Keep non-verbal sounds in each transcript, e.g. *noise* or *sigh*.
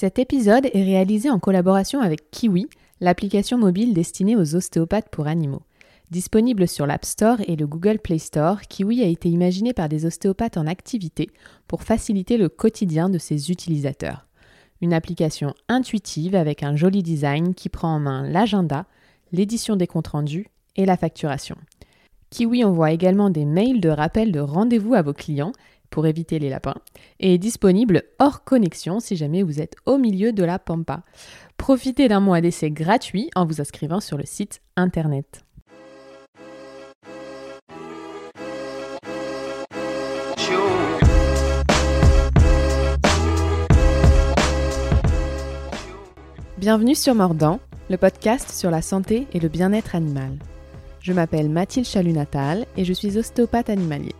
Cet épisode est réalisé en collaboration avec Kiwi, l'application mobile destinée aux ostéopathes pour animaux. Disponible sur l'App Store et le Google Play Store, Kiwi a été imaginé par des ostéopathes en activité pour faciliter le quotidien de ses utilisateurs. Une application intuitive avec un joli design qui prend en main l'agenda, l'édition des comptes rendus et la facturation. Kiwi envoie également des mails de rappel de rendez-vous à vos clients pour éviter les lapins et est disponible hors connexion si jamais vous êtes au milieu de la pampa. Profitez d'un mois d'essai gratuit en vous inscrivant sur le site internet. Bienvenue sur Mordant, le podcast sur la santé et le bien-être animal. Je m'appelle Mathilde Chalut-Natal et je suis ostéopathe animalier.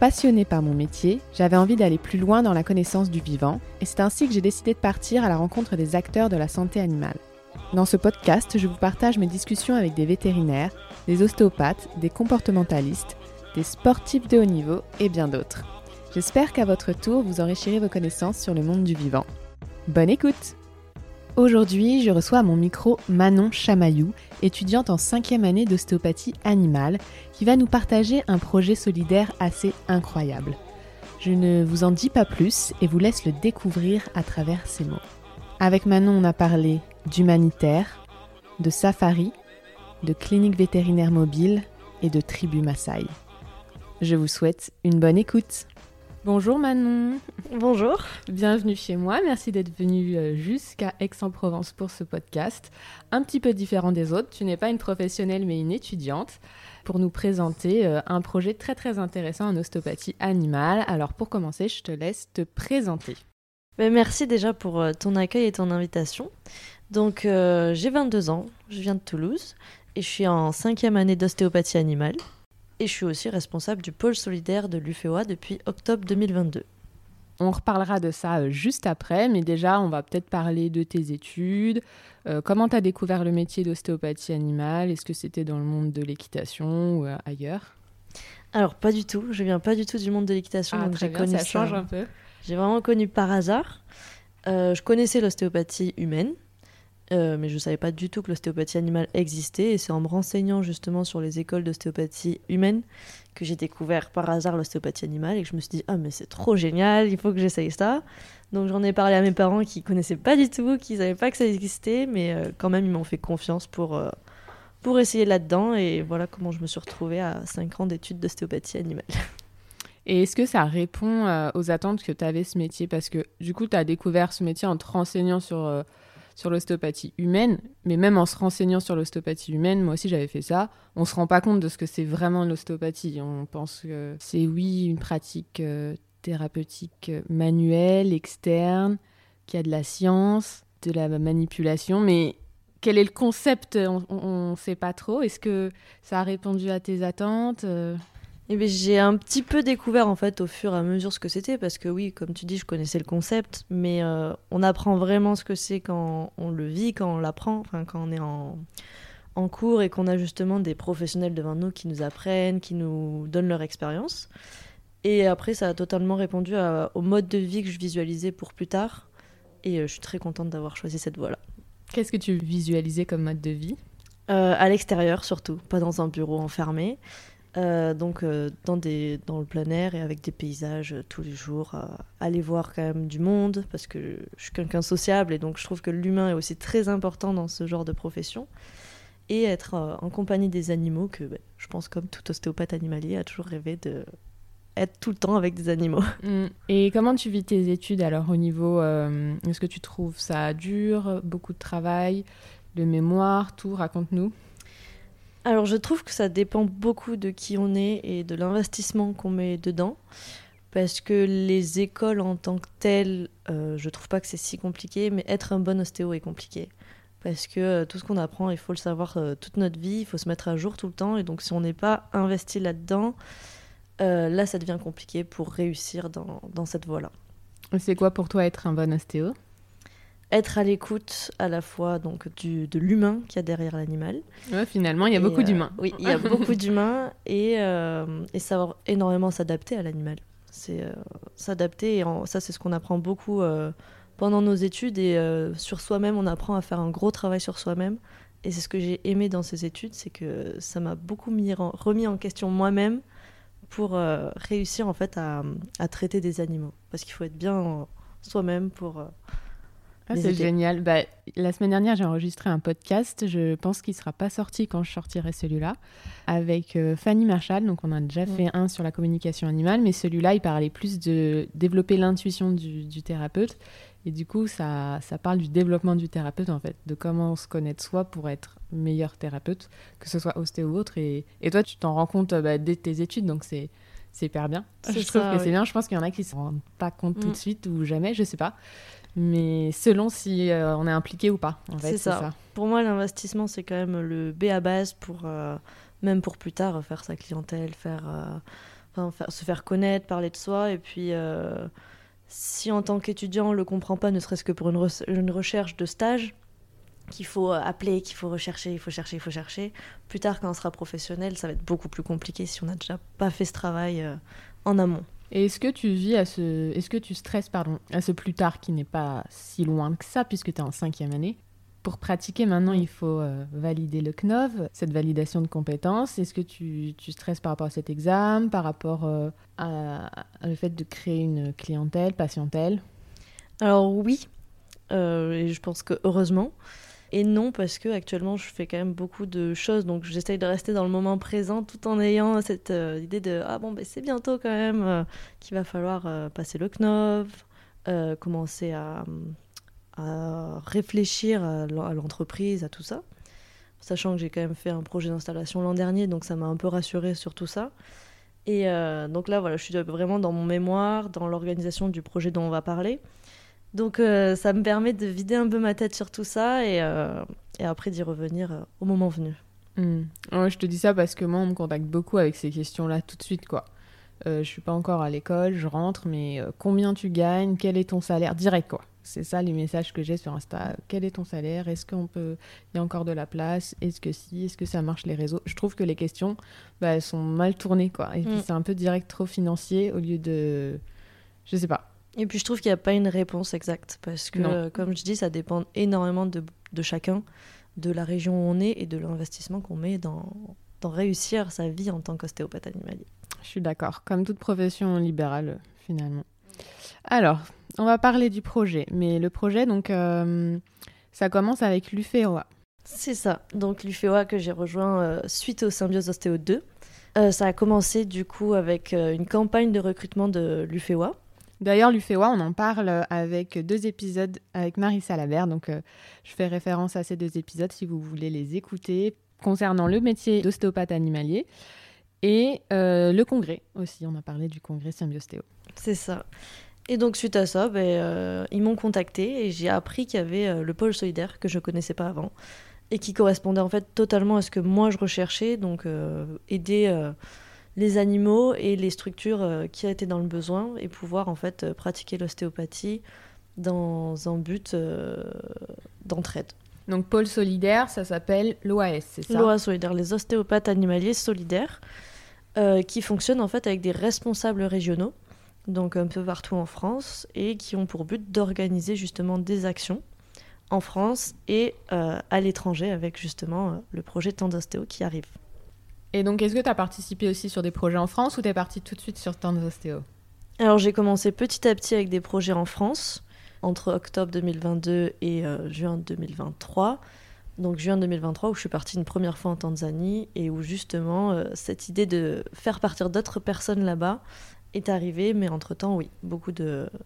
Passionnée par mon métier, j'avais envie d'aller plus loin dans la connaissance du vivant et c'est ainsi que j'ai décidé de partir à la rencontre des acteurs de la santé animale. Dans ce podcast, je vous partage mes discussions avec des vétérinaires, des ostéopathes, des comportementalistes, des sportifs de haut niveau et bien d'autres. J'espère qu'à votre tour, vous enrichirez vos connaissances sur le monde du vivant. Bonne écoute Aujourd'hui, je reçois à mon micro Manon Chamaillou, étudiante en cinquième année d'ostéopathie animale, qui va nous partager un projet solidaire assez incroyable. Je ne vous en dis pas plus et vous laisse le découvrir à travers ces mots. Avec Manon, on a parlé d'humanitaire, de safari, de clinique vétérinaire mobile et de tribu Maasai. Je vous souhaite une bonne écoute. Bonjour Manon. Bonjour. Bienvenue chez moi. Merci d'être venue euh, jusqu'à Aix-en-Provence pour ce podcast. Un petit peu différent des autres. Tu n'es pas une professionnelle mais une étudiante pour nous présenter euh, un projet très très intéressant en ostéopathie animale. Alors pour commencer, je te laisse te présenter. Ben, merci déjà pour euh, ton accueil et ton invitation. Donc j'ai 22 ans, je viens de Toulouse et je suis en cinquième année d'ostéopathie animale et je suis aussi responsable du pôle solidaire de l'UFOA depuis octobre 2022. On reparlera de ça euh, juste après, mais déjà, on va peut-être parler de tes études. Euh, comment tu as découvert le métier d'ostéopathie animale? Est-ce que c'était dans le monde de l'équitation ou euh, ailleurs? Alors, pas du tout. Je viens pas du tout du monde de l'équitation. Ah, donc j'ai connu ça, change un peu. J'ai vraiment connu par hasard. je connaissais l'ostéopathie humaine, euh, mais je ne savais pas du tout que l'ostéopathie animale existait. Et c'est en me renseignant justement sur les écoles d'ostéopathie humaine que j'ai découvert par hasard l'ostéopathie animale et que je me suis dit Ah, mais c'est trop génial, il faut que j'essaye ça. Donc j'en ai parlé à mes parents qui connaissaient pas du tout, qui ne savaient pas que ça existait, mais euh, quand même ils m'ont fait confiance pour, euh, pour essayer là-dedans. Et voilà comment je me suis retrouvée à 5 ans d'études d'ostéopathie animale. *laughs* Et est-ce que ça répond aux attentes que tu avais ce métier? Parce que du coup, tu as découvert ce métier en te renseignant sur sur l'ostéopathie humaine, mais même en se renseignant sur l'ostéopathie humaine, moi aussi j'avais fait ça, on se rend pas compte de ce que c'est vraiment l'ostéopathie. On pense que c'est oui une pratique euh, thérapeutique euh, manuelle, externe, qui a de la science, de la manipulation, mais quel est le concept? On ne sait pas trop. Est-ce que ça a répondu à tes attentes euh? Eh ben, j'ai un petit peu découvert en fait au fur et à mesure ce que c'était parce que oui, comme tu dis, je connaissais le concept, mais euh, on apprend vraiment ce que c'est quand on le vit, quand on l'apprend, enfin quand on est en, en cours et qu'on a justement des professionnels devant nous qui nous apprennent, qui nous donnent leur expérience. Et après, ça a totalement répondu au mode de vie que je visualisais pour plus tard. Et euh, je suis très contente d'avoir choisi cette voie-là. Qu'est-ce que tu visualisais comme mode de vie? Euh, À l'extérieur surtout, pas dans un bureau enfermé. Euh, donc euh, dans, des, dans le plein air et avec des paysages euh, tous les jours, aller voir quand même du monde, parce que je suis quelqu'un sociable et donc je trouve que l'humain est aussi très important dans ce genre de profession. Et être en compagnie des animaux, que ben, je pense comme tout ostéopathe animalier a toujours rêvé de être tout le temps avec des animaux. *laughs* Mm. Et comment tu vis tes études alors au niveau, est-ce que tu trouves ça dur, beaucoup de travail, de mémoire, tout, raconte-nous alors je trouve que ça dépend beaucoup de qui on est et de l'investissement qu'on met dedans. Parce que les écoles en tant que telles, euh, je trouve pas que c'est si compliqué, mais être un bon ostéo est compliqué. Parce que euh, tout ce qu'on apprend, il faut le savoir euh, toute notre vie, il faut se mettre à jour tout le temps. Et donc si on n'est pas investi là-dedans, là ça devient compliqué pour réussir dans, dans cette voie-là. C'est quoi pour toi être un bon ostéo? Être à l'écoute à la fois donc du, de l'humain qu'il y a derrière l'animal. Ouais, finalement, il y a beaucoup d'humains. Oui, il y a beaucoup *laughs* d'humains et, euh, et, savoir énormément s'adapter à l'animal. C'est euh, s'adapter, et ça c'est ce qu'on apprend beaucoup euh, pendant nos études et euh, sur soi-même, on apprend à faire un gros travail sur soi-même. Et c'est ce que j'ai aimé dans ces études, c'est que ça m'a beaucoup mis remis en question moi-même pour euh, réussir en fait à, à, traiter des animaux. Parce qu'il faut être bien soi-même pour... Euh, ah, c'est génial. Bah, la semaine dernière, j'ai enregistré un podcast. Je pense qu'il ne sera pas sorti quand je sortirai celui-là. Avec euh, Fanny Marshall. Donc, on a déjà fait un sur la communication animale. Mais celui-là, il parlait plus de développer l'intuition du, du, thérapeute. Et du coup, ça, ça parle du développement du thérapeute, en fait. De comment se connaître soi pour être meilleur thérapeute, que ce soit ostéo ou autre. Et, et toi, tu t'en rends compte bah, dès tes études. Donc, c'est c'est hyper bien. Je trouve que c'est bien. Je pense qu'il y en a qui ne se rendent pas compte tout de mm. suite ou jamais, je sais pas mais selon si euh, on est impliqué ou pas. En fait, c'est ça. Pour moi, l'investissement, c'est quand même le B à base pour, euh, même pour plus tard, faire sa clientèle, faire, euh, se faire connaître, parler de soi. Et puis, si en tant qu'étudiant, on ne le comprend pas, ne serait-ce que pour une, une recherche de stage, qu'il faut appeler, qu'il faut rechercher, il faut chercher, il faut chercher. Plus tard, quand on sera professionnel, ça va être beaucoup plus compliqué si on n'a déjà pas fait ce travail en amont. Et est-ce que tu vis à ce. Est-ce que tu stresses, pardon, à ce plus tard qui n'est pas si loin que ça, puisque tu es en cinquième année? Pour pratiquer maintenant, il faut euh, valider le CNOV, cette validation de compétences. Est-ce que tu, tu, stresses par rapport à cet examen, par rapport euh, à, le fait de créer une clientèle, patientèle? Alors oui, euh, et je pense que heureusement. Et non, parce que actuellement, je fais quand même beaucoup de choses, donc j'essaye de rester dans le moment présent tout en ayant cette euh, idée de ah bon, ben, c'est bientôt quand même euh, qu'il va falloir euh, passer le KNOV, commencer à, réfléchir à l'entreprise, à tout ça. Sachant que j'ai quand même fait un projet d'installation l'an dernier, donc ça m'a un peu rassuré sur tout ça. Et donc là, voilà, je suis vraiment dans mon mémoire, dans l'organisation du projet dont on va parler. Donc euh, ça me permet de vider un peu ma tête sur tout ça et, euh, après d'y revenir euh, au moment venu. Hmm. je te dis ça parce que moi on me contacte beaucoup avec ces questions-là tout de suite quoi. je suis pas encore à l'école, je rentre, mais combien tu gagnes, quel est ton salaire, direct quoi. C'est ça les messages que j'ai sur Insta. Quel est ton salaire? Est-ce qu'on peut Il y a encore de la place? Est-ce que si? Est-ce que ça marche les réseaux? Je trouve que les questions, bah, elles sont mal tournées quoi. Et puis hmm. c'est un peu direct trop financier au lieu de, je sais pas. Et puis je trouve qu'il n'y a pas une réponse exacte parce que, comme je dis, ça dépend énormément de, de, chacun, de la région où on est et de l'investissement qu'on met dans, dans réussir sa vie en tant qu'ostéopathe animalier. Je suis d'accord, comme toute profession libérale finalement. Alors, on va parler du projet, mais le projet, donc, euh, ça commence avec l'UFEOA. C'est ça, donc l'UFEOA que j'ai rejoint euh, suite au Symbiose Ostéo 2. Euh, ça a commencé du coup avec une campagne de recrutement de l'UFEOA D'ailleurs, l'UFEWA, on en parle avec deux épisodes avec Marie Salabert. Donc, euh, je fais référence à ces deux épisodes si vous voulez les écouter concernant le métier d'ostéopathe animalier et euh, le congrès aussi. On a parlé du congrès Symbiostéo. C'est ça. Et donc, suite à ça, ben, euh, ils m'ont contacté et j'ai appris qu'il y avait le pôle solidaire que je connaissais pas avant et qui correspondait en fait totalement à ce que moi je recherchais. Donc, aider les animaux et les structures euh, qui étaient dans le besoin et pouvoir en fait euh, pratiquer l'ostéopathie dans un but euh, d'entraide. Donc pôle solidaire, ça s'appelle l'OAS, c'est ça? L'OAS solidaire, les ostéopathes animaliers solidaires, qui fonctionnent en fait avec des responsables régionaux, donc un peu partout en France, et qui ont pour but d'organiser justement des actions en France et à l'étranger avec justement le projet Tendostéo qui arrive. Et donc, est-ce que tu as participé aussi sur des projets en France ou tu es parti tout de suite sur Ostéo? Alors, j'ai commencé petit à petit avec des projets en France, entre octobre 2022 et euh, juin 2023. Donc, juin 2023, où je suis partie une première fois en Tanzanie et où justement, euh, cette idée de faire partir d'autres personnes là-bas est arrivée. Mais entre-temps, oui, beaucoup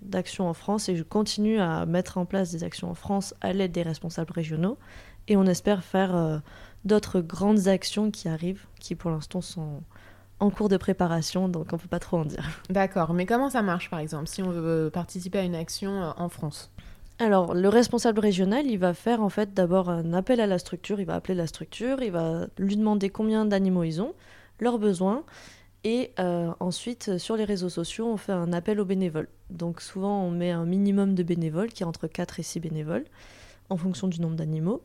d'actions en France et je continue à mettre en place des actions en France à l'aide des responsables régionaux. Et on espère faire. Euh, d'autres grandes actions qui arrivent, qui pour l'instant sont en cours de préparation, donc on ne peut pas trop en dire. D'accord, mais comment ça marche par exemple si on veut participer à une action euh, en France? Alors, le responsable régional, il va faire en fait d'abord un appel à la structure, il va appeler la structure, il va lui demander combien d'animaux ils ont, leurs besoins, et euh, ensuite, sur les réseaux sociaux, on fait un appel aux bénévoles. Donc souvent, on met un minimum de bénévoles, qui est entre 4 et 6 bénévoles, en fonction du nombre d'animaux.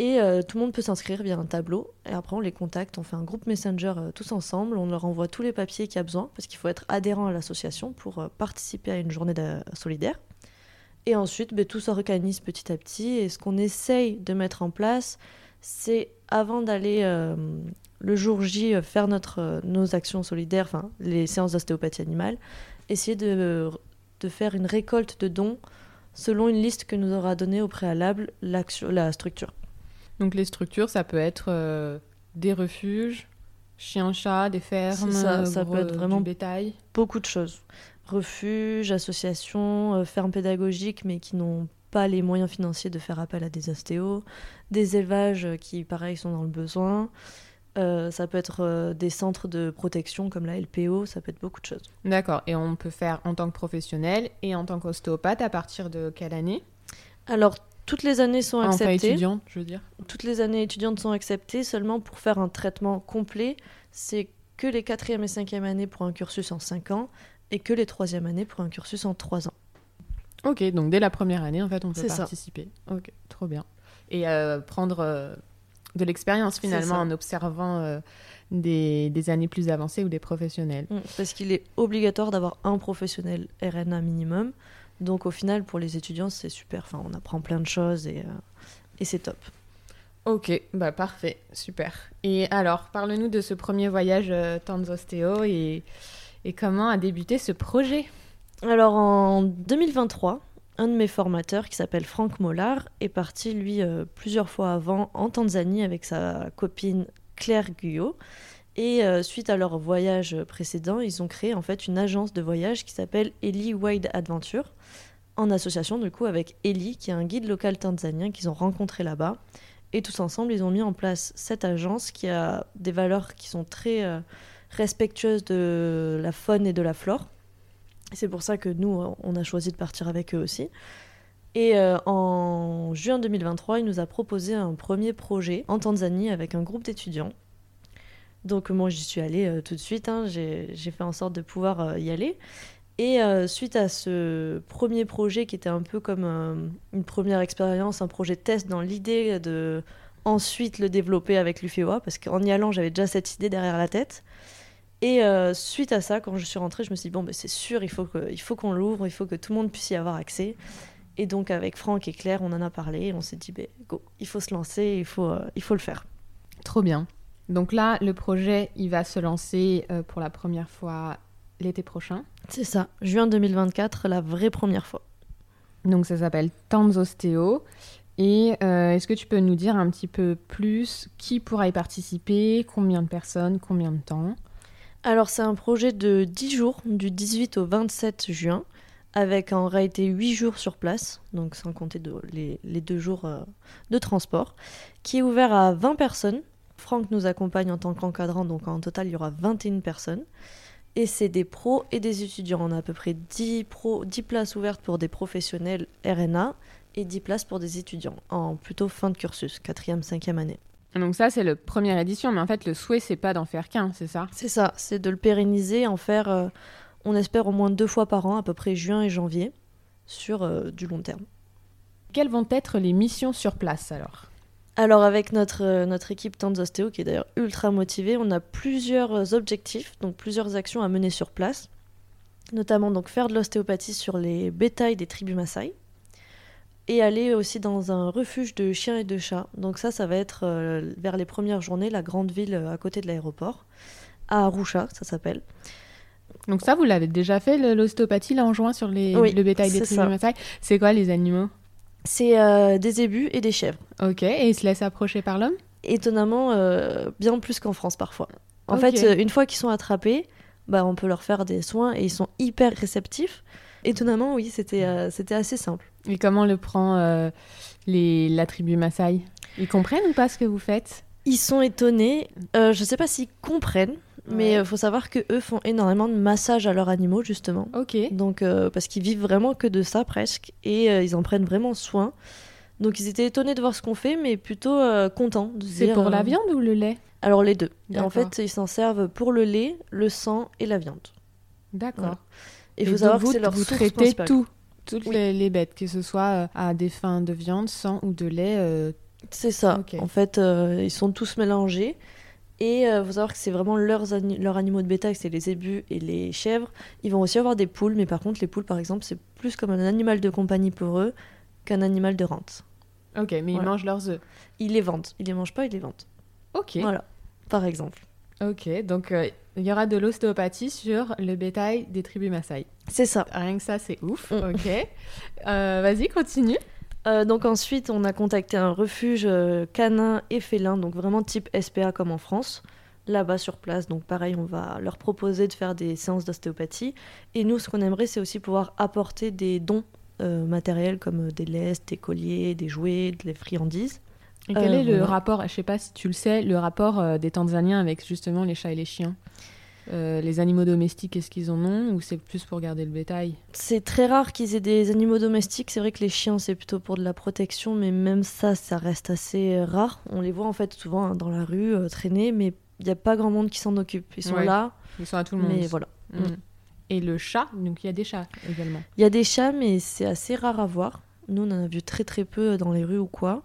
Et euh, tout le monde peut s'inscrire via un tableau. Et après, on les contacte, on fait un groupe Messenger euh, tous ensemble, on leur envoie tous les papiers qu'il y a besoin, parce qu'il faut être adhérent à l'association pour euh, participer à une journée solidaire. Et ensuite, ben, tout s'organise petit à petit. Et ce qu'on essaye de mettre en place, c'est avant d'aller le jour J faire notre, nos actions solidaires, enfin les séances d'ostéopathie animale, essayer de, de faire une récolte de dons selon une liste que nous aura donnée au préalable la structure. Donc les structures, ça peut être euh, des refuges, chiens-chats, des fermes, ça, ça gros- peut être vraiment- du bétail. Beaucoup de choses. Refuges, associations, euh, fermes pédagogiques, mais qui n'ont pas les moyens financiers de faire appel à des ostéos, des élevages euh, qui, pareil, sont dans le besoin. Euh, ça peut être euh, des centres de protection comme la LPO, ça peut être beaucoup de choses. D'accord. Et on peut faire en tant que professionnel et en tant qu'ostéopathe à partir de quelle année? Alors, toutes les années sont Enfin acceptées. étudiante, je veux dire. toutes les années étudiantes sont acceptées seulement pour faire un traitement complet. C'est que les quatrième et cinquième années pour un cursus en 5 ans et que les troisième années pour un cursus en 3 ans. Ok, donc dès la première année, en fait, on peut C'est ça. participer. Ok, trop bien. Et euh, prendre euh, de l'expérience finalement en observant euh, des, des années plus avancées ou des professionnels. Mm, Parce qu'il est obligatoire d'avoir un professionnel RNA minimum. Donc au final, pour les étudiants, c'est super. Enfin, on apprend plein de choses et, euh, et c'est top. Ok, bah parfait, super. Et alors, parle-nous de ce premier voyage euh, Tanzostéo et, et comment a débuté ce projet? Alors en 2023, un de mes formateurs qui s'appelle Franck Mollard est parti lui euh, plusieurs fois avant en Tanzanie avec sa copine Claire Guyot. Et euh, suite à leur voyage précédent, ils ont créé en fait une agence de voyage qui s'appelle Ellie Wide Adventure, en association du coup avec Ellie, qui est un guide local tanzanien qu'ils ont rencontré là-bas. Et tous ensemble, ils ont mis en place cette agence qui a des valeurs qui sont très euh, respectueuses de la faune et de la flore. C'est pour ça que nous, on a choisi de partir avec eux aussi. Et euh, en juin 2023, il nous a proposé un premier projet en Tanzanie avec un groupe d'étudiants. Donc moi, j'y suis allée euh, tout de suite. hein. J'ai fait en sorte de pouvoir euh, y aller. Et euh, suite à ce premier projet qui était un peu comme une première expérience, un projet test dans l'idée de ensuite le développer avec l'UFEOA, parce qu'en y allant, j'avais déjà cette idée derrière la tête. Et suite à ça, quand je suis rentrée, je me suis dit, bon, ben, c'est sûr, il faut qu'on l'ouvre, il faut que tout le monde puisse y avoir accès. Et donc, avec Franck et Claire, on en a parlé, on s'est dit, ben, go, il faut se lancer, il faut, il faut le faire. Trop bien. Donc là, le projet, il va se lancer euh, pour la première fois l'été prochain. C'est ça, juin 2024, la vraie première fois. Donc ça s'appelle Tanzostéo. Et euh, est-ce que tu peux nous dire un petit peu plus qui pourra y participer, combien de personnes, combien de temps? Alors, c'est un projet de 10 jours, du 18 au 27 juin, avec en réalité 8 jours sur place, donc sans compter de- les, les deux jours euh, de transport, qui est ouvert à 20 personnes. Franck nous accompagne en tant qu'encadrant, donc en total, il y aura 21 personnes. Et c'est des pros et des étudiants. On a à peu près 10, pros, 10 places ouvertes pour des professionnels RNA et 10 places pour des étudiants, en plutôt fin de cursus, 4e, 5e année. Donc ça, c'est la première édition, mais en fait, le souhait, c'est pas d'en faire qu'un, c'est ça? C'est ça, c'est de le pérenniser, en faire, euh, on espère au moins deux fois par an, à peu près juin et janvier, sur euh, du long terme. Quelles vont être les missions sur place alors? Alors avec notre, euh, notre équipe Tanzostéo, qui est d'ailleurs ultra motivée, on a plusieurs euh, objectifs, donc plusieurs actions à mener sur place, notamment donc faire de l'ostéopathie sur les bétails des tribus Maasai, et aller aussi dans un refuge de chiens et de chats. Donc ça, ça va être euh, vers les premières journées, la grande ville à côté de l'aéroport, à Arusha, ça s'appelle. Donc ça, vous l'avez déjà fait, l'ostéopathie, là, en juin, sur les, Oui, le bétail des tribus. Maasai? C'est quoi les animaux? C'est euh, des zébus et des chèvres. Ok, et ils se laissent approcher par l'homme? Étonnamment euh, bien plus qu'en France parfois. En fait, euh, une fois qu'ils sont attrapés, bah, on peut leur faire des soins et ils sont hyper réceptifs. Étonnamment, oui, c'était euh, c'était assez simple. Et comment le prend les, la tribu Maasai? Ils comprennent ou pas ce que vous faites? Ils sont étonnés. Je sais pas s'ils comprennent, mais Ouais. il faut savoir que eux font énormément de massages à leurs animaux justement. Ok. Donc euh, parce qu'ils vivent vraiment que de ça presque et euh, ils en prennent vraiment soin. Donc ils étaient étonnés de voir ce qu'on fait, mais plutôt euh, contents. C'est pour euh, la viande ou le lait? Alors les deux. Et en fait, ils s'en servent pour le lait, le sang et la viande. D'accord. Voilà. Et il faut savoir vous, que c'est leur vous source traitez principale. tout, toutes Oui. les, les bêtes, que ce soit euh, à des fins de viande, sang ou de lait. euh, C'est ça. En fait, euh, ils sont tous mélangés. Et il faut savoir que c'est vraiment leurs, leurs animaux de bétail, c'est les zébus et les chèvres. Ils vont aussi avoir des poules, mais par contre, les poules, par exemple, c'est plus comme un animal de compagnie pour eux qu'un animal de rente. Ok, mais ils mangent leurs œufs. Ils les vendent. Ils les mangent pas, ils les vendent. Ok. Voilà, par exemple. Ok, donc euh, il y aura de l'ostéopathie sur le bétail des tribus Maasai. C'est ça. Rien que ça, c'est ouf. Mm. Ok. Euh, vas-y, continue. Euh, donc ensuite, on a contacté un refuge canin et félin, donc vraiment type SPA comme en France, là-bas sur place. Donc pareil, on va leur proposer de faire des séances d'ostéopathie. Et nous, ce qu'on aimerait, c'est aussi pouvoir apporter des dons matériels comme des lestes, des colliers, des jouets, des friandises. Et quel est le rapport, je sais pas si tu le sais, le rapport des Tanzaniens avec justement les chats et les chiens? Euh, les animaux domestiques, est-ce qu'ils en ont ou c'est plus pour garder le bétail? C'est très rare qu'ils aient des animaux domestiques. C'est vrai que les chiens, c'est plutôt pour de la protection, mais même ça, ça reste assez rare. On les voit en fait souvent hein, dans la rue euh, traîner, mais il n'y a pas grand monde qui s'en occupe. Ils sont là. Ils sont à tout le monde. Mais voilà. Mm. Et le chat, donc il y a des chats également. Il y a des chats, mais c'est assez rare à voir. Nous, on en a vu très très peu dans les rues ou quoi.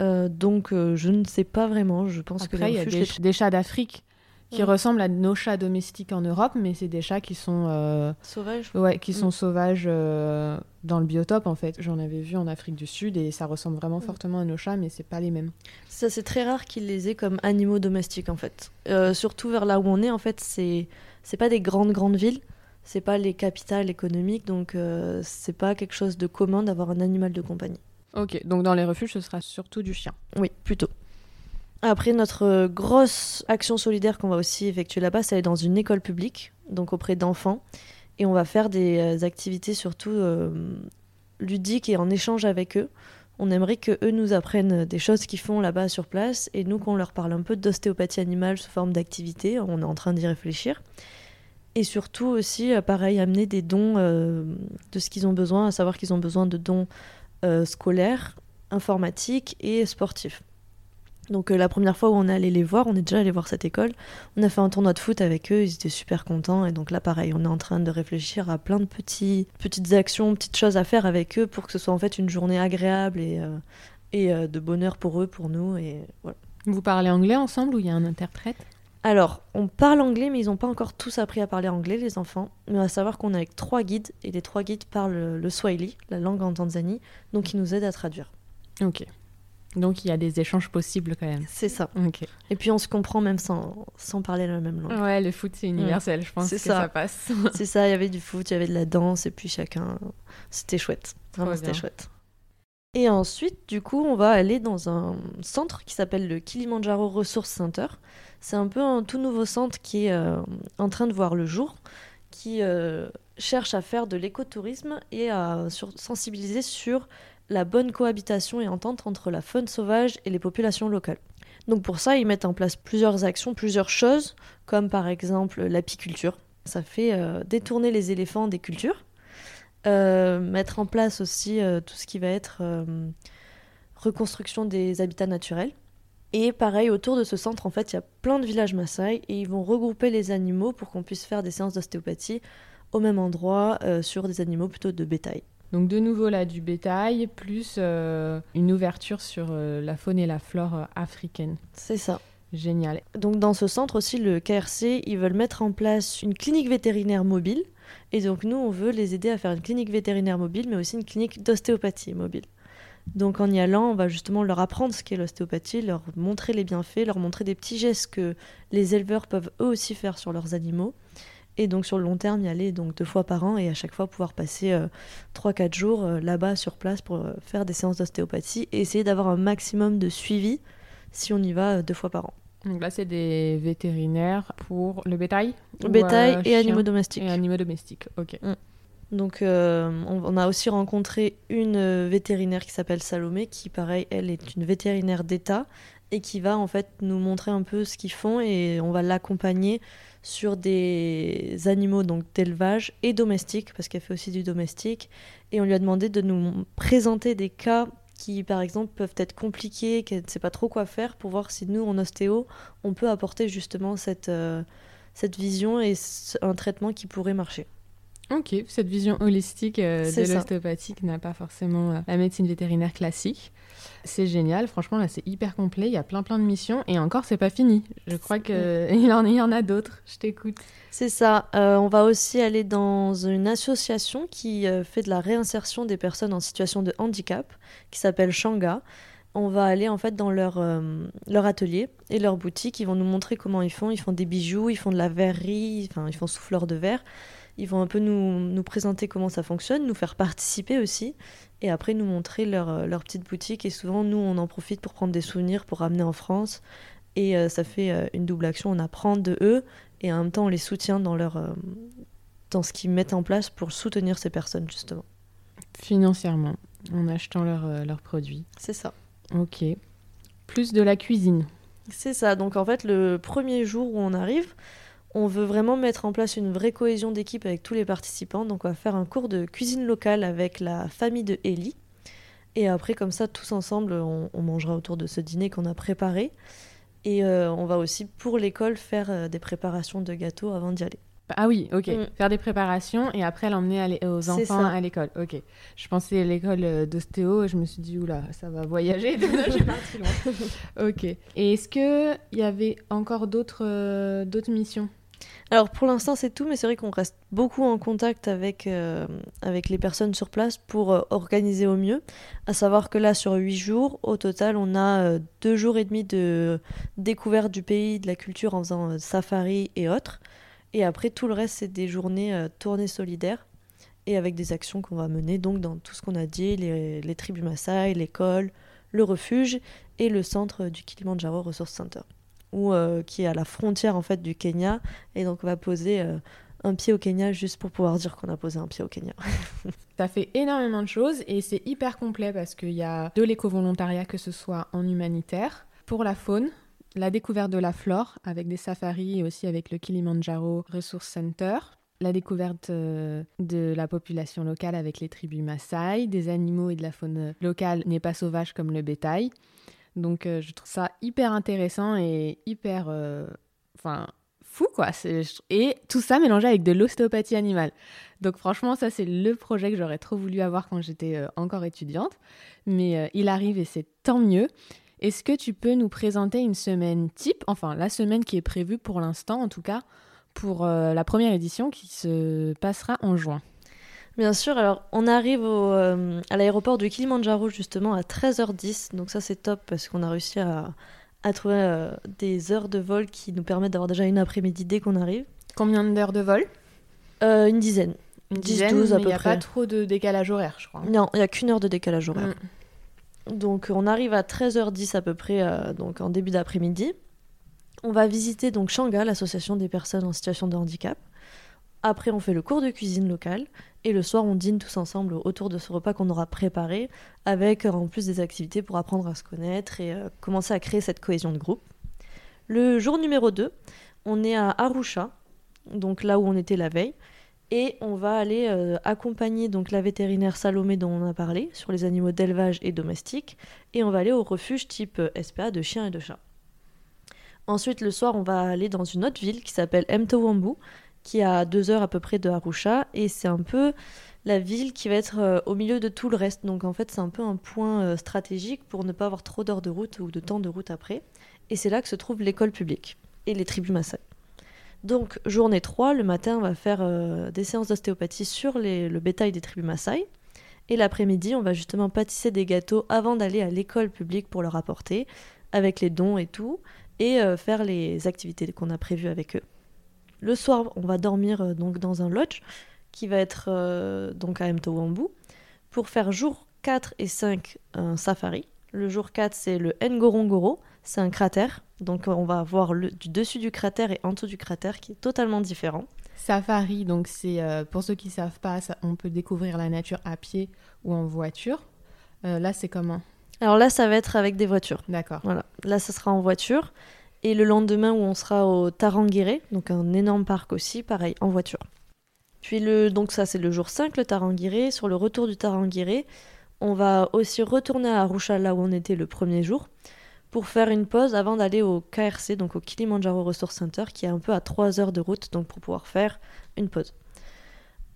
Euh, donc je ne sais pas vraiment. Je pense que il y a des chats d'Afrique qui ressemblent à nos chats domestiques en Europe, mais c'est des chats qui sont euh, sauvages. Ouais, qui sont mm. sauvages euh, dans le biotope en fait. J'en avais vu en Afrique du Sud et ça ressemble vraiment mm. fortement à nos chats, mais c'est pas les mêmes. Ça c'est très rare qu'ils les aient comme animaux domestiques en fait. Euh, surtout vers là où on est en fait, c'est c'est pas des grandes grandes villes, c'est pas les capitales économiques, donc c'est pas quelque chose de commun d'avoir un animal de compagnie. Ok, donc dans les refuges ce sera surtout du chien. Oui, plutôt. Après, notre euh, grosse action solidaire qu'on va aussi effectuer là-bas, c'est aller dans une école publique, donc auprès d'enfants. Et on va faire des euh, activités surtout euh, ludiques et en échange avec eux. On aimerait que eux nous apprennent des choses qu'ils font là-bas sur place et nous qu'on leur parle un peu d'ostéopathie animale sous forme d'activité. On est en train d'y réfléchir. Et surtout aussi, pareil, amener des dons de ce qu'ils ont besoin, à savoir qu'ils ont besoin de dons scolaires, informatiques et sportifs. Donc euh, la première fois où on est allé les voir, on est déjà allé voir cette école, on a fait un tournoi de foot avec eux, ils étaient super contents et donc là pareil, on est en train de réfléchir à plein de petits, petites actions, petites choses à faire avec eux pour que ce soit en fait une journée agréable et, euh, et euh, de bonheur pour eux, pour nous et voilà. Vous parlez anglais ensemble ou il y a un interprète? Alors, on parle anglais, mais ils n'ont pas encore tous appris à parler anglais, les enfants. Mais on va savoir qu'on est avec trois guides, et les trois guides parlent le Swahili, la langue en Tanzanie, donc ils nous aident à traduire. Ok. Donc il y a des échanges possibles quand même. C'est ça. Et puis on se comprend même sans, sans parler la même langue. Ouais, le foot c'est universel, je pense que ça, passe. *laughs* c'est ça, il y avait du foot, il y avait de la danse et puis chacun. C'était chouette. Vraiment, c'était chouette. Et ensuite, du coup, on va aller dans un centre qui s'appelle le Kilimanjaro Resource Center. C'est un peu un tout nouveau centre qui est euh, en train de voir le jour, qui euh, cherche à faire de l'écotourisme et à sensibiliser sur la bonne cohabitation et entente entre la faune sauvage et les populations locales. Donc pour ça, ils mettent en place plusieurs actions, plusieurs choses, comme par exemple l'apiculture. Ça fait euh, détourner les éléphants des cultures. Euh, mettre en place aussi euh, tout ce qui va être reconstruction des habitats naturels. Et pareil, autour de ce centre, en fait, il y a plein de villages Maasai et ils vont regrouper les animaux pour qu'on puisse faire des séances d'ostéopathie au même endroit sur des animaux plutôt de bétail. Donc de nouveau là du bétail, plus euh, une ouverture sur euh, la faune et la flore euh, africaine. C'est ça. Génial. Donc dans ce centre aussi, le KRC, ils veulent mettre en place une clinique vétérinaire mobile. Et donc nous, on veut les aider à faire une clinique vétérinaire mobile, mais aussi une clinique d'ostéopathie mobile. Donc en y allant, on va justement leur apprendre ce qu'est l'ostéopathie, leur montrer les bienfaits, leur montrer des petits gestes que les éleveurs peuvent eux aussi faire sur leurs animaux. Et donc sur le long terme, y aller donc deux fois par an et à chaque fois pouvoir passer euh, trois 3-4 jours euh, là-bas sur place pour euh, faire des séances d'ostéopathie et essayer d'avoir un maximum de suivi si on y va deux fois par an. Donc là, c'est des vétérinaires pour le bétail bétail et animaux domestiques. Et animaux domestiques, ok. Mm. Donc on, a aussi rencontré une vétérinaire qui s'appelle Salomé, qui pareil, elle est une vétérinaire d'État et qui va en fait nous montrer un peu ce qu'ils font et on va l'accompagner sur des animaux donc d'élevage et domestiques, parce qu'elle fait aussi du domestique. Et on lui a demandé de nous présenter des cas qui, par exemple, peuvent être compliqués, qu'elle ne sait pas trop quoi faire, pour voir si nous, en ostéo, on peut apporter justement cette, euh, cette vision et un traitement qui pourrait marcher. Ok, cette vision holistique euh, de l'ostéopathie n'a pas forcément euh, la médecine vétérinaire classique. C'est génial, franchement là c'est hyper complet, il y a plein plein de missions et encore c'est pas fini. Je crois qu'il *laughs* en, y en a d'autres, je t'écoute. C'est ça, euh, on va aussi aller dans une association qui fait de la réinsertion des personnes en situation de handicap, qui s'appelle Shanga. On va aller en fait dans leur, euh, leur atelier et leur boutique, ils vont nous montrer comment ils font, ils font des bijoux, ils font de la verrerie, enfin ils font souffleur de verre. Ils vont un peu nous, nous, présenter comment ça fonctionne, nous faire participer aussi, et après nous montrer leur, euh, leur petite boutique. Et souvent, nous, on en profite pour prendre des souvenirs, pour ramener en France. Et euh, ça fait euh, une double action. On apprend de eux, et en même temps, on les soutient dans, leur, dans ce qu'ils mettent en place pour soutenir ces personnes, justement. Financièrement, en achetant leurs produits. C'est ça. Ok. Plus de la cuisine. C'est ça. Donc en fait, le premier jour où on arrive, on veut vraiment mettre en place une vraie cohésion d'équipe avec tous les participants. Donc on va faire un cours de cuisine locale avec la famille de Ellie. Et après, comme ça, tous ensemble, on, mangera autour de ce dîner qu'on a préparé. Et euh, on va aussi, pour l'école, faire euh, des préparations de gâteaux avant d'y aller. Ah oui, ok. Mm. Faire des préparations et après l'emmener aux enfants à l'école. Ok. Je pensais à l'école euh, d'ostéo et je me suis dit, oula, ça va voyager. *laughs* J'ai parti loin. *laughs* ok. Et est-ce qu'il y avait encore d'autres d'autres missions? Alors pour l'instant c'est tout, mais c'est vrai qu'on reste beaucoup en contact avec, euh, avec les personnes sur place pour euh, organiser au mieux. À savoir que là sur huit jours, au total on a euh, deux jours et demi de découverte du pays, de la culture en faisant safari et autres. Et après tout le reste c'est des journées tournées solidaires et avec des actions qu'on va mener donc dans tout ce qu'on a dit, les, les tribus Maasai, l'école, le refuge et le centre du Kilimanjaro Resource Center ou euh, qui est à la frontière en fait du Kenya. Et donc on va poser euh, un pied au Kenya juste pour pouvoir dire qu'on a posé un pied au Kenya. *laughs* Ça fait énormément de choses et c'est hyper complet parce qu'il y a de l'éco-volontariat que ce soit en humanitaire, pour la faune, la découverte de la flore avec des safaris et aussi avec le Kilimanjaro Resource Center, la découverte euh, de la population locale avec les tribus Maasai, des animaux et de la faune locale n'est pas sauvage comme le bétail, donc euh, je trouve ça hyper intéressant et hyper... Euh, enfin, fou quoi. Et tout ça mélangé avec de l'ostéopathie animale. Donc franchement, ça c'est le projet que j'aurais trop voulu avoir quand j'étais euh, encore étudiante. Mais il arrive et c'est tant mieux. Est-ce que tu peux nous présenter une semaine type, enfin la semaine qui est prévue pour l'instant en tout cas, pour la première édition qui se passera en juin? Bien sûr, alors on arrive euh, à l'aéroport du Kilimanjaro justement à 13h10, donc ça c'est top parce qu'on a réussi à, trouver euh, des heures de vol qui nous permettent d'avoir déjà une après-midi dès qu'on arrive. Combien d'heures de vol? Euh, Une dizaine. Une 10, dizaine, 12 à peu près. Il n'y a pas trop de décalage horaire, je crois. Non, il n'y a qu'une heure de décalage horaire. Mm. Donc on arrive à 13h10 à peu près, donc en début d'après-midi. On va visiter donc Shanga, l'association des personnes en situation de handicap. Après, on fait le cours de cuisine locale et le soir, on dîne tous ensemble autour de ce repas qu'on aura préparé, avec en plus des activités pour apprendre à se connaître et euh, commencer à créer cette cohésion de groupe. Le jour numéro 2, on est à Arusha, donc là où on était la veille, et on va aller euh, accompagner donc la vétérinaire Salomé dont on a parlé sur les animaux d'élevage et domestiques, et on va aller au refuge type euh, SPA de chiens et de chats. Ensuite, le soir, on va aller dans une autre ville qui s'appelle Mtowambu, qui est à deux heures à peu près de Arusha, et c'est un peu la ville qui va être euh, au milieu de tout le reste. Donc en fait, c'est un peu un point euh, stratégique pour ne pas avoir trop d'heures de route ou de temps de route après. Et c'est là que se trouve l'école publique et les tribus Maasai. Donc journée 3, le matin, on va faire euh, des séances d'ostéopathie sur le bétail des tribus Maasai. Et l'après-midi, on va justement pâtisser des gâteaux avant d'aller à l'école publique pour leur apporter, avec les dons et tout, et faire les activités qu'on a prévues avec eux. Le soir, on va dormir euh, donc dans un lodge qui va être euh, donc à Mtowambu pour faire jour 4 et 5 un safari. Le jour 4, c'est le Ngorongoro, c'est un cratère. Donc on va voir le, du dessus du cratère et en dessous du cratère qui est totalement différent. Safari, donc c'est euh, pour ceux qui ne savent pas, on peut découvrir la nature à pied ou en voiture. là, c'est comment? Alors là, ça va être avec des voitures. D'accord. Voilà. Là, ça sera en voiture. Et le lendemain où on sera au Tarangire, donc un énorme parc aussi, pareil, en voiture. Puis le, donc ça c'est le jour 5, le Tarangire. Sur le retour du Tarangire, on va aussi retourner à Arusha, là où on était le premier jour, pour faire une pause avant d'aller au KRC, donc au Kilimanjaro Resource Center, qui est un peu à 3 heures de route, donc pour pouvoir faire une pause.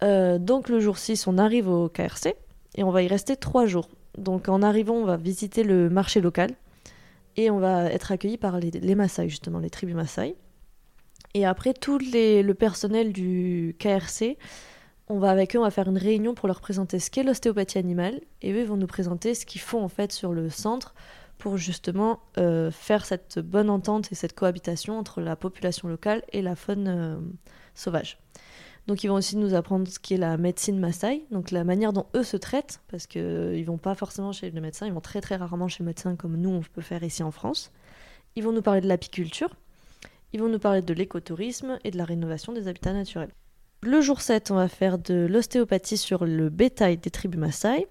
Euh, donc le jour 6, on arrive au KRC, et on va y rester 3 jours. Donc en arrivant, on va visiter le marché local et on va être accueilli par les, les Maasai, justement, les tribus Maasai. Et après, tout le personnel du KRC, on va avec eux, on va faire une réunion pour leur présenter ce qu'est l'ostéopathie animale. Et eux, ils vont nous présenter ce qu'ils font en fait sur le centre pour justement euh, faire cette bonne entente et cette cohabitation entre la population locale et la faune euh, sauvage. Donc ils vont aussi nous apprendre ce qui est la médecine Maasai, donc la manière dont eux se traitent, parce qu'ils ne vont pas forcément chez le médecin, ils vont très très rarement chez le médecin comme nous on peut faire ici en France. Ils vont nous parler de l'apiculture, ils vont nous parler de l'écotourisme et de la rénovation des habitats naturels. Le jour 7, on va faire de l'ostéopathie sur le bétail des tribus Maasai.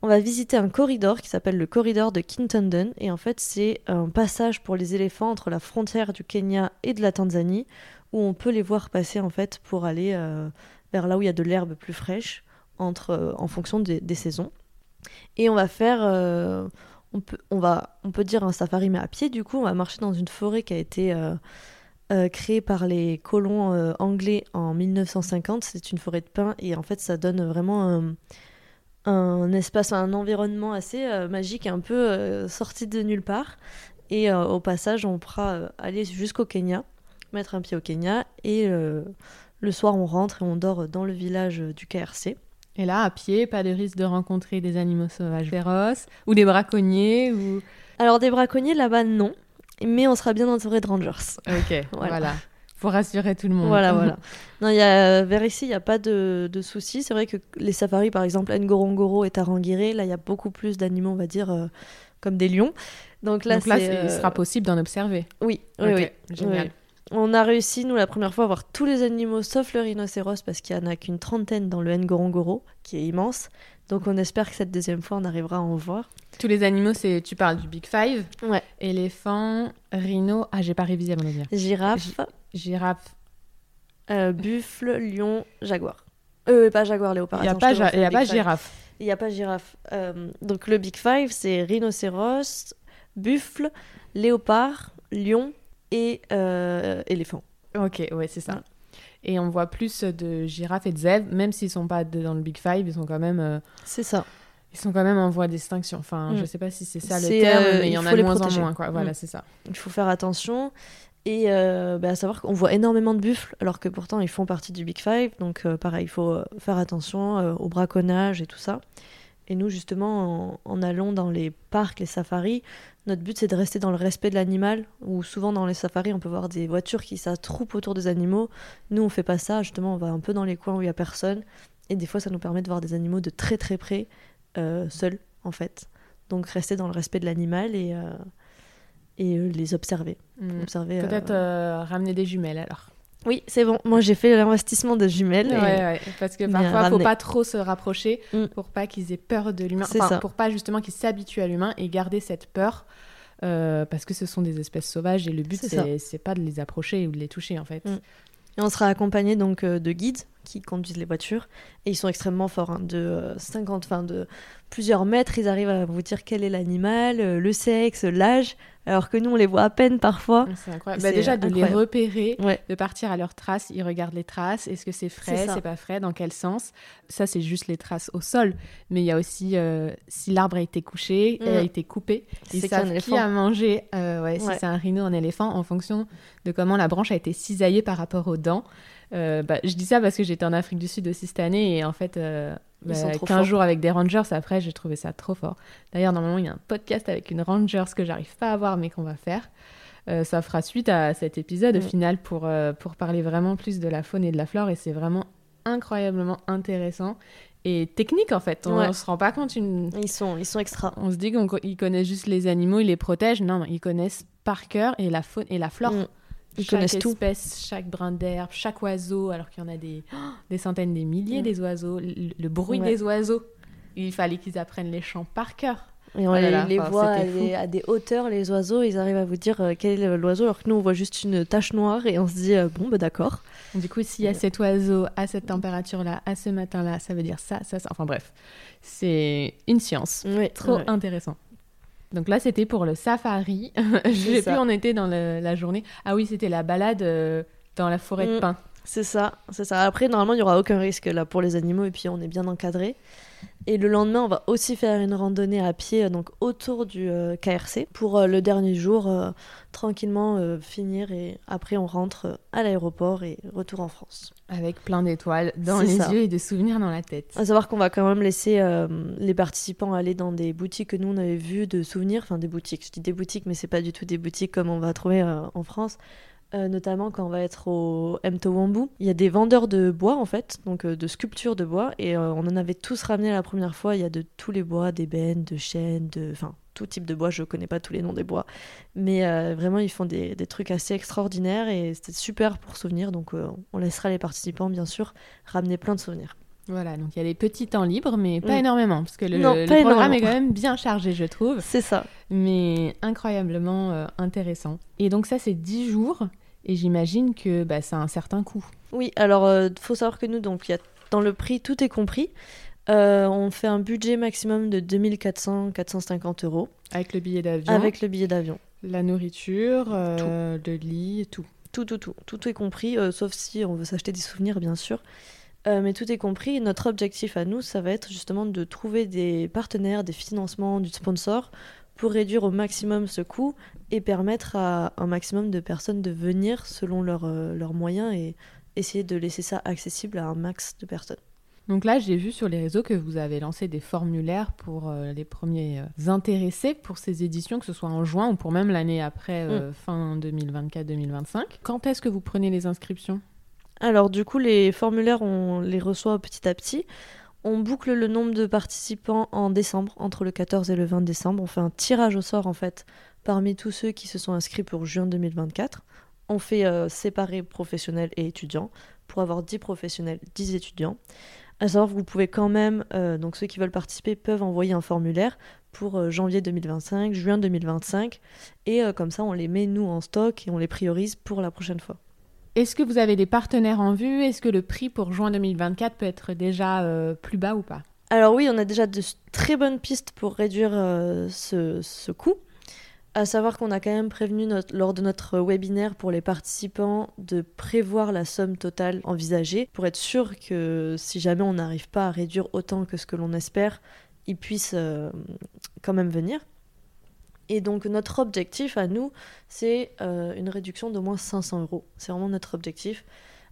On va visiter un corridor qui s'appelle le corridor de Kintondon. Et en fait, c'est un passage pour les éléphants entre la frontière du Kenya et de la Tanzanie, où on peut les voir passer en fait pour aller euh, vers là où il y a de l'herbe plus fraîche, entre, euh, en fonction des, saisons. Et on va faire, euh, on, peut, on, peut dire un safari, mais à pied du coup, on va marcher dans une forêt qui a été créée par les colons anglais en 1950. C'est une forêt de pins et en fait, ça donne vraiment un, espace, un environnement assez magique, un peu sorti de nulle part. Et au passage, on pourra aller jusqu'au Kenya, mettre un pied au Kenya et euh, le soir, on rentre et on dort dans le village euh, du KRC. Et là, à pied, pas de risque de rencontrer des animaux sauvages féroces ou des braconniers ou. Alors, des braconniers là-bas, non. Mais on sera bien entouré de rangers. Ok, *laughs* Voilà. voilà. Pour rassurer tout le monde. Voilà, voilà. *laughs* Non, y a, vers ici, il n'y a pas de, de soucis. C'est vrai que les safaris, par exemple, Ngorongoro et Tarangire, là, il y a beaucoup plus d'animaux, on va dire, euh, comme des lions. Donc là, Donc là, il euh, sera possible d'en observer. Oui, oui. Génial. Oui. On a réussi, nous, la première fois, à voir tous les animaux sauf le rhinocéros parce qu'il n'y en a qu'une trentaine dans le Ngorongoro, qui est immense. Donc on espère que cette deuxième fois, on arrivera à en voir. Tous les animaux, c'est tu parles du Big Five. Ouais. Éléphant, rhino. Ah, j'ai pas révisé à mon avis. Girafe, Girafe. euh, buffle, lion, jaguar. Euh, pas jaguar, léopard. Il n'y a pas, ja- y a pas girafe. Il n'y a pas girafe. Euh, donc le Big Five, c'est rhinocéros, buffle, léopard, lion et euh, éléphant. Ok, ouais, c'est ça. Ouais. Et on voit plus de girafes et de zèbres, même s'ils sont pas dans le Big Five, ils sont quand même, euh, C'est ça. ils sont quand même en voie d'extinction. Enfin, Mm. je sais pas si c'est ça le terme, euh, mais il y en a de moins protéger. en moins, quoi. Voilà, Mm. c'est ça. Il faut faire attention. Et euh, bah, à savoir qu'on voit énormément de buffles, alors que pourtant ils font partie du Big Five. Donc euh, pareil, il faut euh, faire attention euh, au braconnage et tout ça. Et nous, justement, en, en allant dans les parcs, les safaris, notre but c'est de rester dans le respect de l'animal. Où souvent dans les safaris, on peut voir des voitures qui s'attroupent autour des animaux. Nous, on fait pas ça. Justement, on va un peu dans les coins où il y a personne. Et des fois, ça nous permet de voir des animaux de très très près, euh, seuls en fait. Donc rester dans le respect de l'animal et, euh, et euh, les observer. Mm. observer Peut-être euh, ramener des jumelles alors. Oui, c'est bon. Moi, j'ai fait l'investissement de jumelles. Ouais, et- ouais, parce que parfois, faut ramener. pas trop se rapprocher Mm. pour pas qu'ils aient peur de l'humain. Enfin, ça. pour pas justement qu'ils s'habituent à l'humain et garder cette peur. euh, parce que ce sont des espèces sauvages et le but c'est pas de les approcher ou de les toucher en fait. Mm. Et on sera accompagné donc euh, de guides qui conduisent les voitures et ils sont extrêmement forts, hein, de euh, 50, enfin de plusieurs mètres, ils arrivent à vous dire quel est l'animal, euh, le sexe, l'âge, alors que nous on les voit à peine parfois. C'est incroyable. Bah, déjà de incroyable. les repérer, Ouais. de partir à leurs traces, ils regardent les traces. Est-ce que c'est frais, C'est pas frais, dans quel sens? Ça c'est juste les traces au sol, mais il y a aussi euh, si l'arbre a été couché, Mm. a été coupé. Ils savent qui a mangé. euh, ouais, si c'est un rhino, un éléphant, en fonction de comment la branche a été cisaillée par rapport aux dents. Euh, bah, je dis ça parce que j'étais en Afrique du Sud aussi cette année et en fait. euh, Ils sont bah, trop 15 forts. jours avec des rangers, après j'ai trouvé ça trop fort. D'ailleurs, normalement, il y a un podcast avec une rangers que j'arrive pas à voir mais qu'on va faire. Euh, ça fera suite à cet épisode au Mm. final pour, euh, pour parler vraiment plus de la faune et de la flore et c'est vraiment incroyablement intéressant et technique en fait. On, Ouais. on se rend pas compte une... Ils sont, ils sont extra. On se dit qu'ils connaissent juste les animaux, ils les protègent. Non, non, ils connaissent par cœur et la faune et la flore. Mm. Ils chaque connaissent tout. espèce, chaque brin d'herbe, chaque oiseau, alors qu'il y en a des, oh, *gasps* des centaines, des milliers Mm. des oiseaux, le, le bruit Ouais. des oiseaux. Il fallait qu'ils apprennent les chants par cœur. Et on Oh là les, là, les enfin, voit à des, à des hauteurs, les oiseaux, ils arrivent à vous dire euh, quel est l'oiseau, alors que nous on voit juste une tache noire et on se dit euh, bon bah d'accord. Du coup, s'il y a Ouais. cet oiseau à cette température-là, à ce matin-là, ça veut dire ça, ça, ça. Enfin bref, c'est une science. Ouais, Trop ouais. intéressant. Donc là, c'était pour le safari. *laughs* Je sais ça. plus on était dans le- la journée. Ah oui, c'était la balade euh, dans la forêt de Mm. pins. C'est ça, c'est ça. Après, normalement, il n'y aura aucun risque là pour les animaux et puis on est bien encadré. Et le lendemain, on va aussi faire une randonnée à pied donc autour du euh, KRC pour euh, le dernier jour euh, tranquillement finir et après on rentre à l'aéroport et retour en France. Avec plein d'étoiles dans les yeux et de souvenirs dans la tête. À savoir qu'on va quand même laisser les participants aller dans des boutiques que nous on avait vues de souvenirs, enfin des boutiques. Je dis des boutiques, mais c'est pas du tout des boutiques comme on va trouver en France. Euh, notamment quand on va être au Mtowambu. Il y a des vendeurs de bois en fait, donc euh, de sculptures de bois, et euh, on en avait tous ramené la première fois. Il y a de tous les bois, d'ébène, de chêne, de, enfin tout type de bois. Je connais pas tous les noms des bois, mais vraiment ils font des, des, trucs assez extraordinaires et c'était super pour souvenir. Donc on laissera les participants bien sûr ramener plein de souvenirs. Voilà, donc il y a des petits temps libres, mais pas mm. énormément, parce que le, programme est quand même bien chargé, je trouve. C'est ça. Mais incroyablement intéressant. Et donc ça, c'est 10 jours. Et j'imagine que bah, ça a un certain coût. Oui, alors il euh, faut savoir que nous, donc, y a, dans le prix, tout est compris. Euh, on fait un budget maximum de 2400-450 euros. Avec le billet d'avion Avec le billet d'avion. La nourriture, euh, le lit, tout. Tout, tout, tout. Tout est compris, sauf si on veut s'acheter des souvenirs, bien sûr. mais tout est compris. Notre objectif à nous, ça va être justement de trouver des partenaires, des financements, du sponsor pour réduire au maximum ce coût et permettre à un maximum de personnes de venir selon euh, leurs moyens et essayer de laisser ça accessible à un max de personnes. Donc là, j'ai vu sur les réseaux que vous avez lancé des formulaires pour euh, les premiers euh, intéressés pour ces éditions, que ce soit en juin ou pour même l'année après, mm. fin 2024-2025. Quand est-ce que vous prenez les inscriptions? Alors du coup, les formulaires, on les reçoit petit à petit. On boucle le nombre de participants en décembre, entre le 14 et le 20 décembre. On fait un tirage au sort en fait parmi tous ceux qui se sont inscrits pour juin 2024. On fait euh, séparer professionnels et étudiants pour avoir 10 professionnels, 10 étudiants. À savoir que vous pouvez quand même, euh, donc ceux qui veulent participer peuvent envoyer un formulaire pour euh, janvier 2025, juin 2025, et comme ça on les met nous en stock et on les priorise pour la prochaine fois. Est-ce que vous avez des partenaires en vue? Est-ce que le prix pour juin 2024 peut être déjà plus bas ou pas? Alors oui, on a déjà de très bonnes pistes pour réduire ce, coût. À savoir qu'on a quand même prévenu lors de notre webinaire pour les participants de prévoir la somme totale envisagée pour être sûr que si jamais on n'arrive pas à réduire autant que ce que l'on espère, ils puissent euh, quand même venir. Et donc notre objectif à nous, c'est euh, une réduction d'au moins 500 euros. C'est vraiment notre objectif.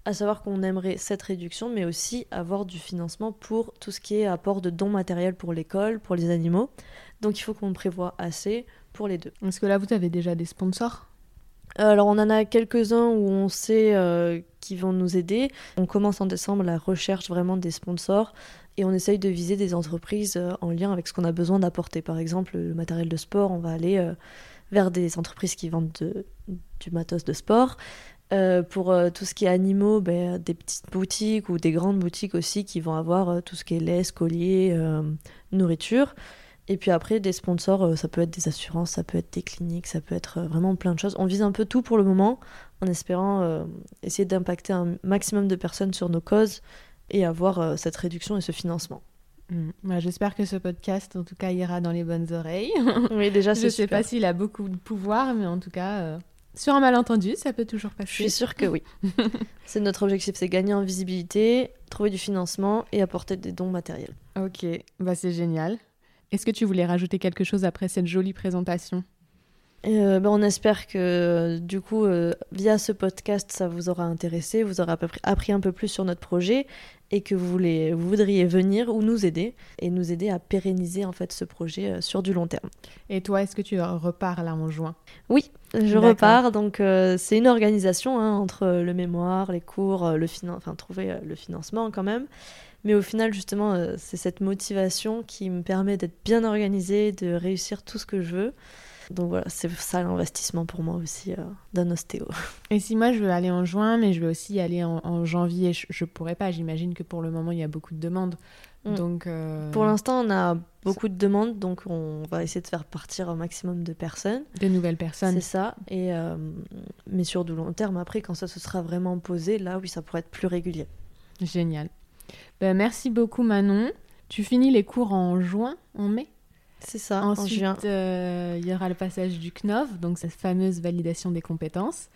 À savoir qu'on aimerait cette réduction, mais aussi avoir du financement pour tout ce qui est apport de dons matériels pour l'école, pour les animaux. Donc il faut qu'on prévoit assez pour les deux. Est-ce que là, vous avez déjà des sponsors? Alors on en a quelques-uns où on sait euh, qui vont nous aider. On commence en décembre la recherche vraiment des sponsors et on essaye de viser des entreprises euh, en lien avec ce qu'on a besoin d'apporter. Par exemple, le matériel de sport, on va aller euh, vers des entreprises qui vendent du matos de sport. pour tout ce qui est animaux, ben, des petites boutiques ou des grandes boutiques aussi qui vont avoir tout ce qui est lait, collier, nourriture. Et puis après, des sponsors, euh, ça peut être des assurances, ça peut être des cliniques, ça peut être euh, vraiment plein de choses. On vise un peu tout pour le moment, en espérant euh, essayer d'impacter un maximum de personnes sur nos causes et avoir cette réduction et ce financement. Mmh. J'espère que ce podcast, en tout cas, ira dans les bonnes oreilles. *laughs* Oui, déjà, *laughs* Je ne sais pas s'il a beaucoup de pouvoir, mais en tout cas, sur un malentendu, ça peut toujours passer. Je suis sûre que oui. *laughs* c'est notre objectif, c'est gagner en visibilité, trouver du financement et apporter des dons matériels. Ok, bah c'est génial. Est-ce que tu voulais rajouter quelque chose après cette jolie présentation? Euh, ben, on espère que du coup, euh, via ce podcast, ça vous aura intéressé, vous aurez appris un peu plus sur notre projet et que vous, voulez, vous voudriez venir ou nous aider et nous aider à pérenniser en fait ce projet euh, sur du long terme. Et toi, est-ce que tu repars là en juin? Oui, je repars. Donc c'est une organisation hein, entre le mémoire, les cours, le enfin trouver le financement quand même. Mais au final, justement, euh, c'est cette motivation qui me permet d'être bien organisée, de réussir tout ce que je veux. Donc voilà, c'est ça l'investissement pour moi aussi euh, d'un ostéo. *laughs* Et si moi je veux aller en juin, mais je veux aussi y aller en, janvier, je, je, pourrais pas. J'imagine que pour le moment il y a beaucoup de demandes. Mm. Donc euh, pour l'instant on a beaucoup de demandes, donc on va essayer de faire partir un maximum de personnes. De nouvelles personnes. C'est ça. Et mais sur du long terme, après quand ça se sera vraiment posé, là oui ça pourrait être plus régulier. Génial. Ben, merci beaucoup Manon. Tu finis les cours en juin, en mai? C'est ça, Ensuite, en juin. Euh, il y aura le passage du CNOV, donc cette fameuse validation des compétences.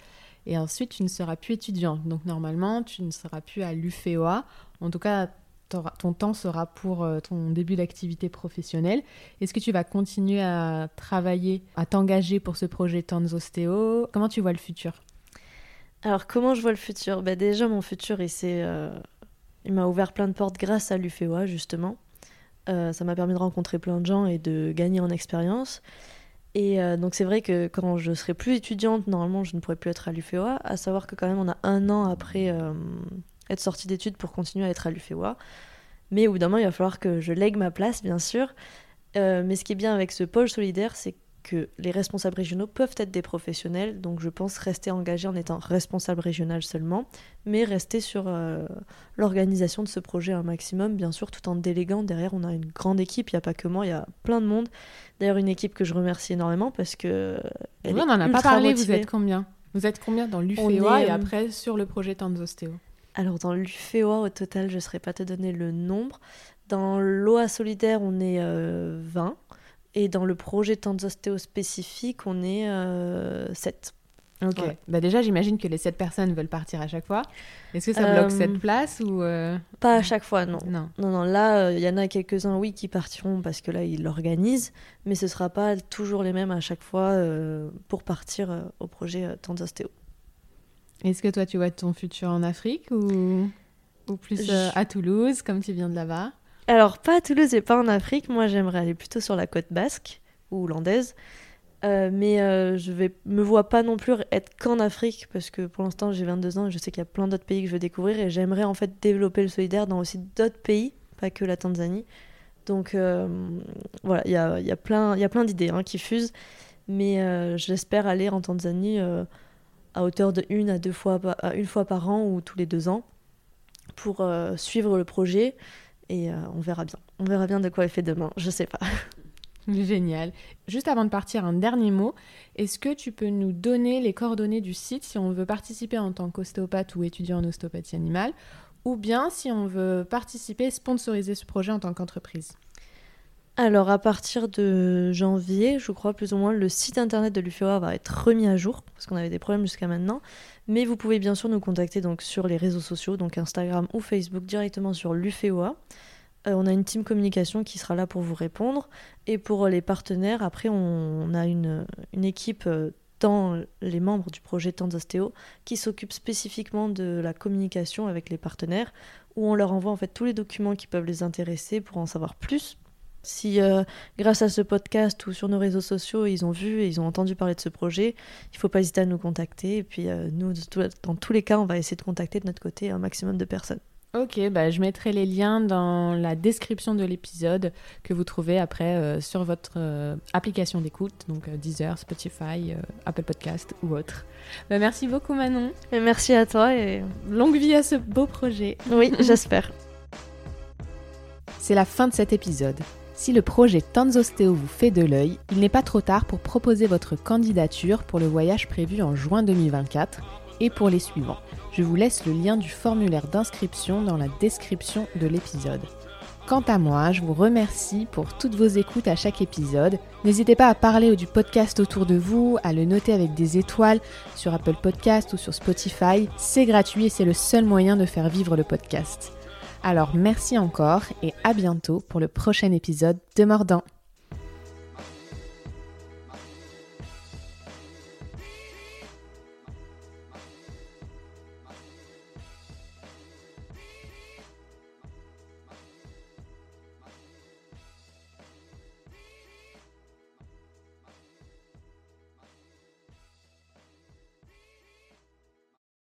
et ensuite tu ne seras plus étudiante. Donc normalement, tu ne seras plus à l'UFEOA. En tout cas, ton temps sera pour euh, ton début d'activité professionnelle. Est-ce que tu vas continuer à travailler, à t'engager pour ce projet Tanzostéo Comment tu vois le futur? Alors, comment je vois le futur? Bah, Déjà, mon futur, il, euh, il m'a ouvert plein de portes grâce à l'UFEOA, justement. Euh, ça m'a permis de rencontrer plein de gens et de gagner en expérience. Et donc c'est vrai que quand je serai plus étudiante, normalement je ne pourrai plus être à l'UFEOA, à savoir que quand même on a un an après être sortie d'études pour continuer à être à l'UFEWA. Mais au d'un moment, il va falloir que je lègue ma place, bien sûr. Euh, mais ce qui est bien avec ce pôle solidaire, c'est que les responsables régionaux peuvent être des professionnels, donc je pense rester engagé en étant responsable régional seulement, mais rester sur euh, l'organisation de ce projet un maximum, bien sûr, tout en déléguant. Derrière, on a une grande équipe, il n'y a pas que moi, il y a plein de monde. D'ailleurs, une équipe que je remercie énormément parce que. Elle on n'en a pas parlé, vous êtes combien? Vous êtes combien dans l'UFEOA et après sur le projet Tanzostéo alors dans l'UFEOA au total, je ne saurais pas te donner le nombre. Dans l'OA solidaire, on est 20. Euh, et dans le projet Tanzostéo spécifique, on est 7. Euh, ok. Bah déjà, j'imagine que les 7 personnes veulent partir à chaque fois. Est-ce que ça bloque euh, place ou Pas à chaque fois, non. Non, non, non là, il y en a quelques-uns, oui, qui partiront parce que là, ils l'organisent, mais ce ne sera pas toujours les mêmes à chaque fois pour partir au projet Tanzostéo. Est-ce que toi, tu vois ton futur en Afrique ou, ou plus euh, à Toulouse, comme tu viens de là-bas? Alors, pas à Toulouse et pas en Afrique. Moi, j'aimerais aller plutôt sur la côte basque ou hollandaise. Euh, mais euh, je ne me vois pas non plus être qu'en Afrique parce que pour l'instant j'ai 22 ans et je sais qu'il y a plein d'autres pays que je veux découvrir et j'aimerais en fait développer le solidaire dans aussi d'autres pays, pas que la Tanzanie. Donc voilà, il y a, plein, y a plein d'idées hein, qui fusent, mais j'espère aller en Tanzanie à hauteur de une à deux fois, à une fois par an ou tous les deux ans pour euh, suivre le projet et euh, on verra bien. On verra bien de quoi il fait demain, je sais pas. *laughs* Génial. Juste avant de partir, un dernier mot. Est-ce que tu peux nous donner les coordonnées du site si on veut participer en tant qu'ostéopathe ou étudiant en ostéopathie animale, ou bien si on veut participer, sponsoriser ce projet en tant qu'entreprise? Alors à partir de janvier, je crois plus ou moins, le site internet de l'UFEOA va être remis à jour, parce qu'on avait des problèmes jusqu'à maintenant. Mais vous pouvez bien sûr nous contacter donc sur les réseaux sociaux, donc Instagram ou Facebook, directement sur l'UFEOA. Euh, on a une team communication qui sera là pour vous répondre. Et pour les partenaires, après on, a une, équipe euh, dans les membres du projet Tanzastéo qui s'occupe spécifiquement de la communication avec les partenaires, où on leur envoie en fait tous les documents qui peuvent les intéresser pour en savoir plus si euh, grâce à ce podcast ou sur nos réseaux sociaux, ils ont vu et ils ont entendu parler de ce projet, il ne faut pas hésiter à nous contacter. Et puis euh, nous, dans tous les cas, on va essayer de contacter de notre côté un maximum de personnes. Ok, bah, je mettrai les liens dans la description de l'épisode que vous trouvez après euh, sur votre application d'écoute, donc Deezer, Spotify, Apple Podcast ou autre. Bah, merci beaucoup Manon. Et merci à toi et longue vie à ce beau projet. Oui, j'espère. C'est la fin de cet épisode. Si le projet Tanzostéo vous fait de l'œil, il n'est pas trop tard pour proposer votre candidature pour le voyage prévu en juin 2024 et pour les suivants. Je vous laisse le lien du formulaire d'inscription dans la description de l'épisode. Quant à moi, je vous remercie pour toutes vos écoutes à chaque épisode. N'hésitez pas à parler du podcast autour de vous, à le noter avec des étoiles sur Apple Podcast ou sur Spotify. C'est gratuit et c'est le seul moyen de faire vivre le podcast. Alors merci encore et à bientôt pour le prochain épisode de Mordant.